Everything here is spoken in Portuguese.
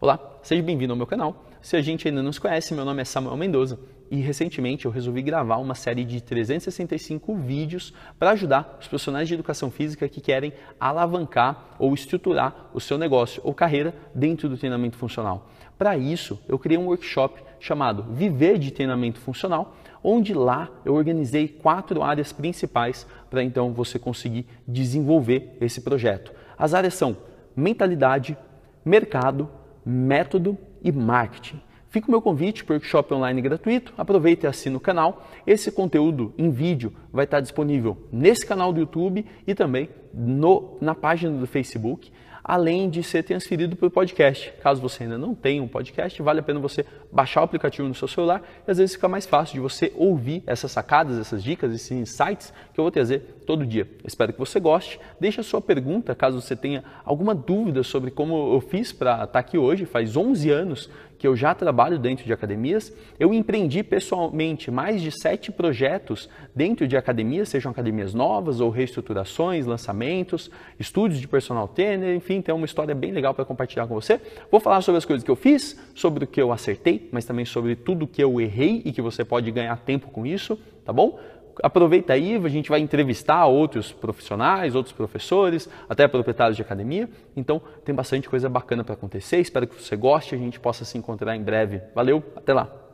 Olá, seja bem-vindo ao meu canal. Se a gente ainda não se conhece, meu nome é Samuel Mendoza e recentemente eu resolvi gravar uma série de 365 vídeos para ajudar os profissionais de educação física que querem alavancar ou estruturar o seu negócio ou carreira dentro do treinamento funcional. Para isso, eu criei um workshop chamado Viver de Treinamento Funcional, onde lá eu organizei quatro áreas principais para então você conseguir desenvolver esse projeto. As áreas são mentalidade, mercado, método e marketing. Fica o meu convite para o workshop online gratuito. Aproveita e assina o canal. Esse conteúdo em vídeo vai estar disponível nesse canal do YouTube e também no, na página do Facebook além de ser transferido para o podcast. Caso você ainda não tenha um podcast, vale a pena você baixar o aplicativo no seu celular e às vezes fica mais fácil de você ouvir essas sacadas, essas dicas, esses insights que eu vou trazer todo dia. Espero que você goste. Deixe a sua pergunta caso você tenha alguma dúvida sobre como eu fiz para estar aqui hoje. Faz 11 anos que eu já trabalho dentro de academias. Eu empreendi pessoalmente mais de sete projetos dentro de academias, sejam academias novas ou reestruturações, lançamentos, estúdios de personal trainer, enfim, tem uma história bem legal para compartilhar com você. Vou falar sobre as coisas que eu fiz, sobre o que eu acertei, mas também sobre tudo que eu errei e que você pode ganhar tempo com isso, tá bom? Aproveita aí, a gente vai entrevistar outros profissionais, outros professores, até proprietários de academia. Então, tem bastante coisa bacana para acontecer. Espero que você goste, a gente possa se encontrar em breve. Valeu, até lá!